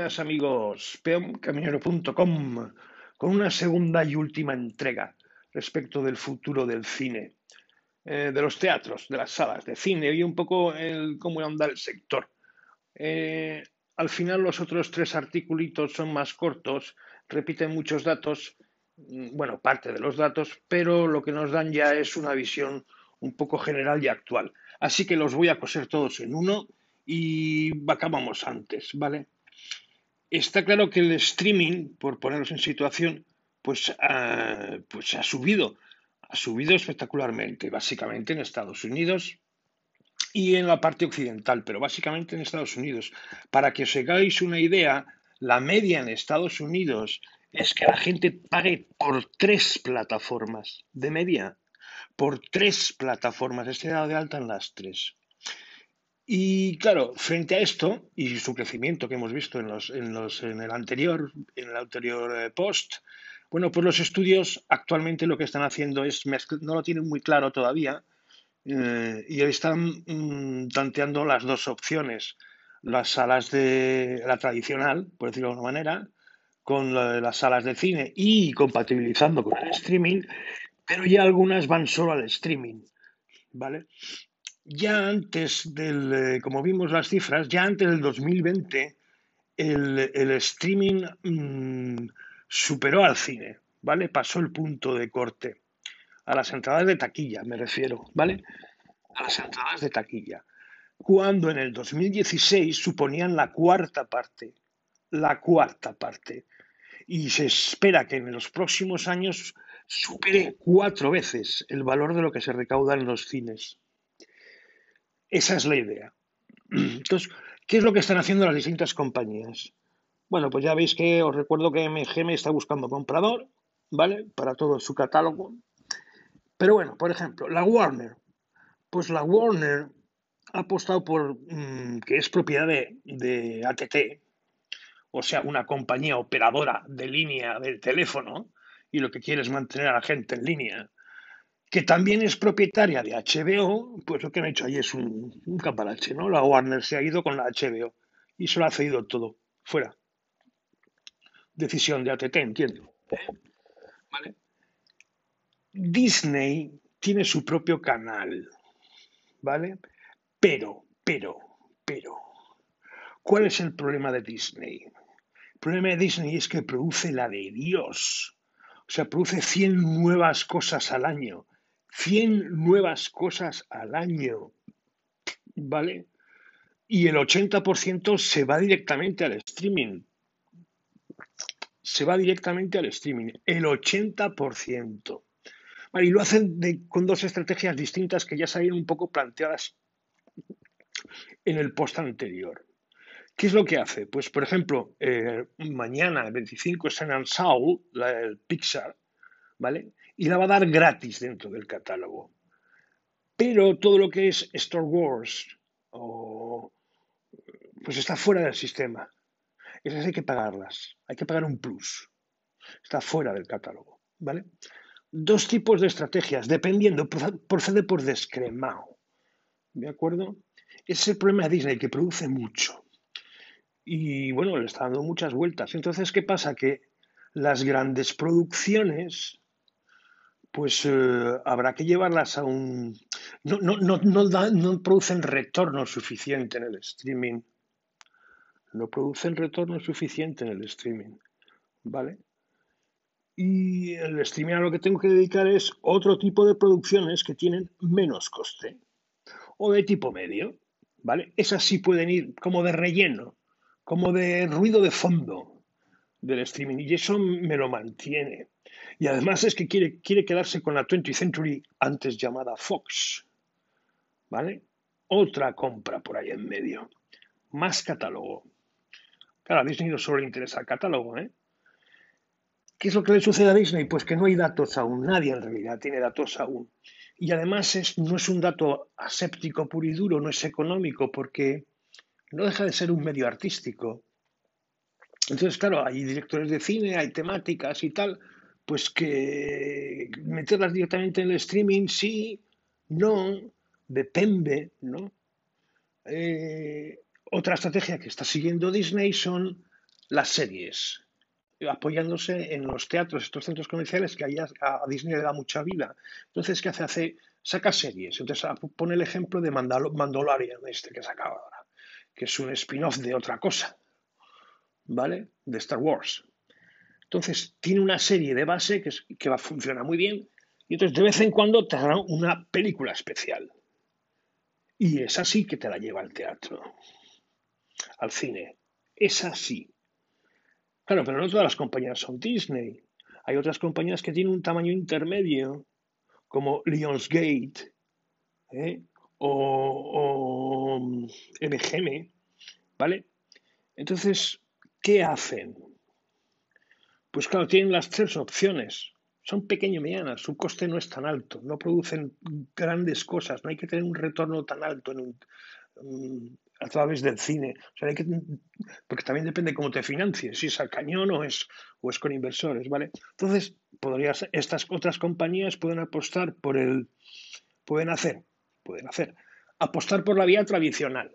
Días amigos, peoncaminero.com con una segunda y última entrega respecto del futuro del cine, eh, de los teatros, de las salas de cine y un poco el cómo anda el sector. Eh, al final los otros tres articulitos son más cortos, repiten muchos datos, mm, bueno, parte de los datos, pero lo que nos dan ya es una visión un poco general y actual. Así que los voy a coser todos en uno y acabamos antes, ¿vale? Está claro que el streaming, por ponernos en situación, pues, ha, pues ha subido, ha subido espectacularmente, básicamente en Estados Unidos y en la parte occidental, pero básicamente en Estados Unidos. Para que os hagáis una idea, la media en Estados Unidos es que la gente pague por tres plataformas de media, por tres plataformas, esté dado de alta en las tres. Y claro, frente a esto y su crecimiento que hemos visto en, los, en, los, en el anterior, en el anterior eh, post, bueno, pues los estudios actualmente lo que están haciendo es, no lo tienen muy claro todavía, eh, y están mm, tanteando las dos opciones, las salas de la tradicional, por decirlo de alguna manera, con las salas de cine y compatibilizando con el streaming, pero ya algunas van solo al streaming, ¿vale? Ya antes del, eh, como vimos las cifras, ya antes del 2020, el, el streaming mmm, superó al cine, ¿vale? Pasó el punto de corte. A las entradas de taquilla, me refiero, ¿vale? A las entradas de taquilla. Cuando en el 2016 suponían la cuarta parte, la cuarta parte. Y se espera que en los próximos años supere cuatro veces el valor de lo que se recauda en los cines. Esa es la idea. Entonces, ¿qué es lo que están haciendo las distintas compañías? Bueno, pues ya veis que os recuerdo que MGM está buscando comprador, ¿vale? Para todo su catálogo. Pero bueno, por ejemplo, la Warner. Pues la Warner ha apostado por mmm, que es propiedad de, de ATT, o sea, una compañía operadora de línea del teléfono, y lo que quiere es mantener a la gente en línea que también es propietaria de HBO, pues lo que han hecho ahí es un, un ¿no? La Warner se ha ido con la HBO y se lo ha cedido todo, fuera. Decisión de ATT, entiendo. ¿Vale? Disney tiene su propio canal, ¿vale? Pero, pero, pero, ¿cuál es el problema de Disney? El problema de Disney es que produce la de Dios. O sea, produce 100 nuevas cosas al año 100 nuevas cosas al año, ¿vale? Y el 80% se va directamente al streaming. Se va directamente al streaming, el 80%. Vale, y lo hacen con dos estrategias distintas que ya habían un poco planteadas en el post anterior. ¿Qué es lo que hace? Pues, por ejemplo, eh, mañana, el 25, es en Soul, el Pixar, ¿vale? Y la va a dar gratis dentro del catálogo. Pero todo lo que es Star Wars o, pues está fuera del sistema. Esas hay que pagarlas. Hay que pagar un plus. Está fuera del catálogo, ¿vale? Dos tipos de estrategias, dependiendo, procede por descremado. ¿De acuerdo? Ese es el problema de Disney, que produce mucho. Y bueno, le está dando muchas vueltas. Entonces, ¿qué pasa? Que las grandes producciones pues eh, habrá que llevarlas a un... No, no, no, no, no producen retorno suficiente en el streaming. No producen retorno suficiente en el streaming. ¿Vale? Y el streaming a lo que tengo que dedicar es otro tipo de producciones que tienen menos coste. O de tipo medio. ¿Vale? Esas sí pueden ir como de relleno, como de ruido de fondo del streaming. Y eso me lo mantiene. Y además es que quiere, quiere quedarse con la 20th Century, antes llamada Fox. ¿Vale? Otra compra por ahí en medio. Más catálogo. Claro, a Disney no solo le interesa el catálogo, ¿eh? ¿Qué es lo que le sucede a Disney? Pues que no hay datos aún, nadie en realidad tiene datos aún. Y además es, no es un dato aséptico puro y duro, no es económico, porque no deja de ser un medio artístico. Entonces, claro, hay directores de cine, hay temáticas y tal, pues que meterlas directamente en el streaming, sí, no, depende, ¿no? Eh, otra estrategia que está siguiendo Disney son las series, apoyándose en los teatros, estos centros comerciales que a Disney le da mucha vida. Entonces, ¿qué hace? Hace saca series. Entonces pone el ejemplo de Mandalorian, este que sacaba ahora, que es un spin-off de otra cosa, ¿vale? De Star Wars. Entonces, tiene una serie de base que, que va, funciona muy bien y entonces de vez en cuando te hará una película especial. Y es así que te la lleva al teatro, al cine. Es así. Claro, pero no todas las compañías son Disney. Hay otras compañías que tienen un tamaño intermedio, como Lionsgate ¿eh? o, o MGM, ¿vale? Entonces, ¿qué hacen? Pues claro, tienen las tres opciones son pequeño medianas, su coste no es tan alto, no producen grandes cosas, no hay que tener un retorno tan alto mm, a través del cine. porque también depende cómo te financies, si es al cañón o es, o es con inversores, ¿vale? Entonces, podrías, estas otras compañías pueden apostar por el, pueden hacer, pueden hacer, apostar por la vía tradicional,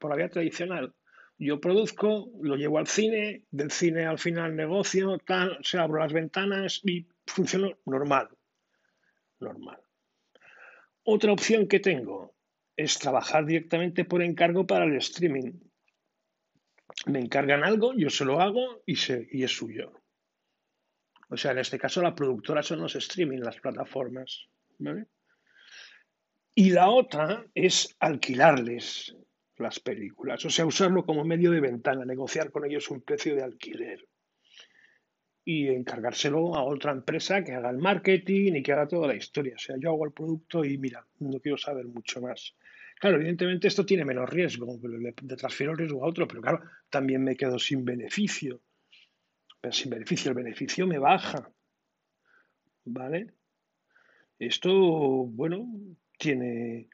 por la vía tradicional, yo produzco, lo llevo al cine, del cine al final negocio, tal, se abro las ventanas y funciona normal. Normal. Otra opción que tengo es trabajar directamente por encargo para el streaming. Me encargan algo, yo se lo hago y, es suyo. O sea, en este caso la productora son los streaming, las plataformas. Y la otra es alquilarles las películas, o sea, usarlo como medio de ventana, negociar con ellos un precio de alquiler y encargárselo a otra empresa que haga el marketing y que haga toda la historia. O sea, yo hago el producto y mira, no quiero saber mucho más. Claro, evidentemente esto tiene menos riesgo, de transfiero el riesgo a otro, pero claro, también me quedo sin beneficio. Pero sin beneficio, el beneficio me baja. ¿Vale? Esto, bueno, tiene,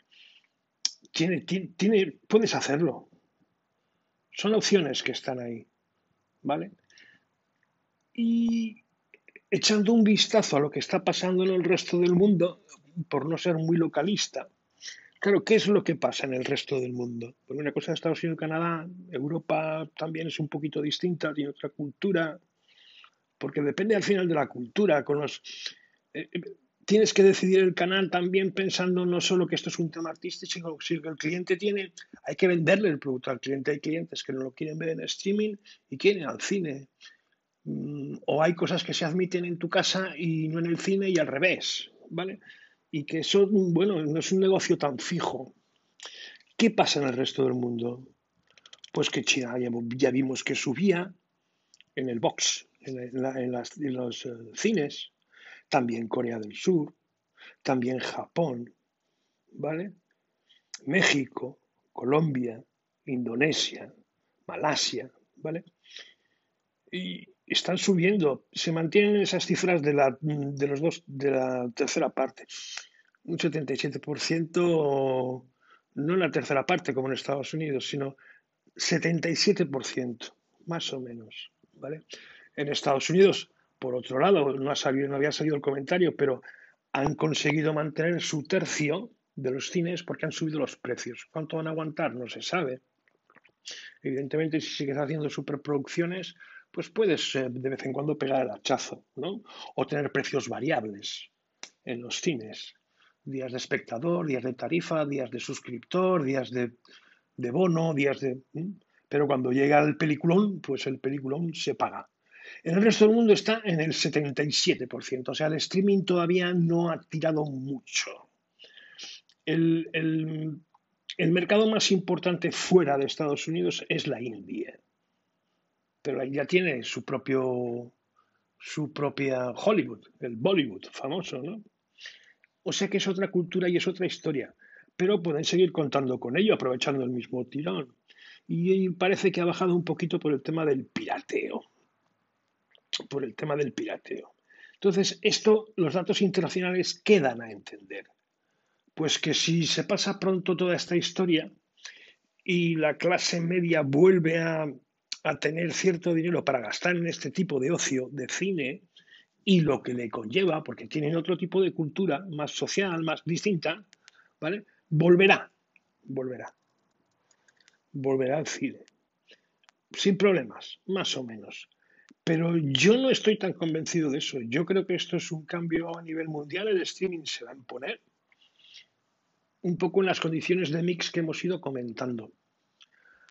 tiene, tiene, puedes hacerlo. Son opciones que están ahí. ¿Vale? Y echando un vistazo a lo que está pasando en el resto del mundo, por no ser muy localista, claro, ¿qué es lo que pasa en el resto del mundo? Porque una cosa en Estados Unidos Canadá, Europa también es un poquito distinta, tiene otra cultura, porque depende al final de la cultura. Con los, eh, tienes que decidir el canal también pensando no solo que esto es un tema artístico, sino que el cliente tiene, hay que venderle el producto al cliente. Hay clientes que no lo quieren ver en streaming y quieren al cine. Mm, o hay cosas que se admiten en tu casa y no en el cine y al revés, ¿vale? Y que eso, bueno, no es un negocio tan fijo. ¿Qué pasa en el resto del mundo? Pues que China ya, vimos que subía en el box, en, los eh, cines, también Corea del Sur, también Japón, ¿vale? México, Colombia, Indonesia, Malasia, ¿vale? Y están subiendo, se mantienen esas cifras de la, de los dos, de la tercera parte. Un 77%, no la tercera parte como en Estados Unidos, sino 77%, más o menos, ¿vale? En Estados Unidos por otro lado, no, había salido el comentario, pero han conseguido mantener su tercio de los cines porque han subido los precios. ¿Cuánto van a aguantar? No se sabe. Evidentemente, si sigues haciendo superproducciones, pues puedes eh, de vez en cuando pegar el hachazo, ¿no? O tener precios variables en los cines. Días de espectador, días de tarifa, días de suscriptor, días de bono, días de... Pero cuando llega el peliculón, pues el peliculón se paga. En el resto del mundo está en el 77%, o sea, el streaming todavía no ha tirado mucho. El, mercado más importante fuera de Estados Unidos es la India, pero ahí ya tiene su propio su propia Hollywood, el Bollywood famoso, ¿no? O sea que es otra cultura y es otra historia, pero pueden seguir contando con ello, aprovechando el mismo tirón. Y parece que ha bajado un poquito por el tema del pirateo por el tema del pirateo. Entonces, esto, los datos internacionales quedan a entender. Pues que si se pasa pronto toda esta historia y la clase media vuelve a, a tener cierto dinero para gastar en este tipo de ocio, de cine, y lo que le conlleva, porque tienen otro tipo de cultura más social, más distinta, ¿vale? Volverá, volverá. volverá al cine. Sin problemas, más o menos. Pero yo no estoy tan convencido de eso. Yo creo que esto es un cambio a nivel mundial. El streaming se va a imponer un poco en las condiciones de mix que hemos ido comentando.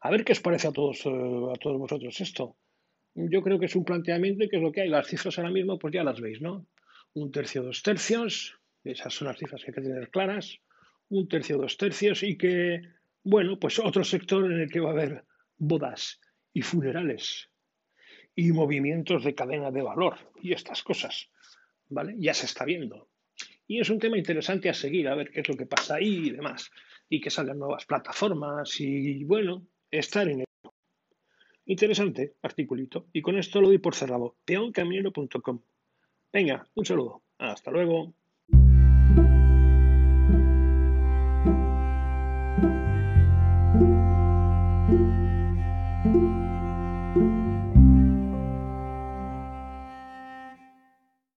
A ver qué os parece a todos, eh, a todos vosotros esto. Yo creo que es un planteamiento y que es lo que hay. Las cifras ahora mismo, pues ya las veis, ¿no? Un tercio, dos tercios. Esas son las cifras que hay que tener claras. Un tercio, dos tercios. Y que, bueno, pues otro sector en el que va a haber bodas y funerales y movimientos de cadena de valor y estas cosas, ¿vale? Ya se está viendo. Y es un tema interesante a seguir, a ver qué es lo que pasa ahí y demás, y que salgan nuevas plataformas y, bueno, estar en ello. Interesante articulito. Y con esto lo doy por cerrado. peoncaminero.com. Venga, un saludo. Hasta luego.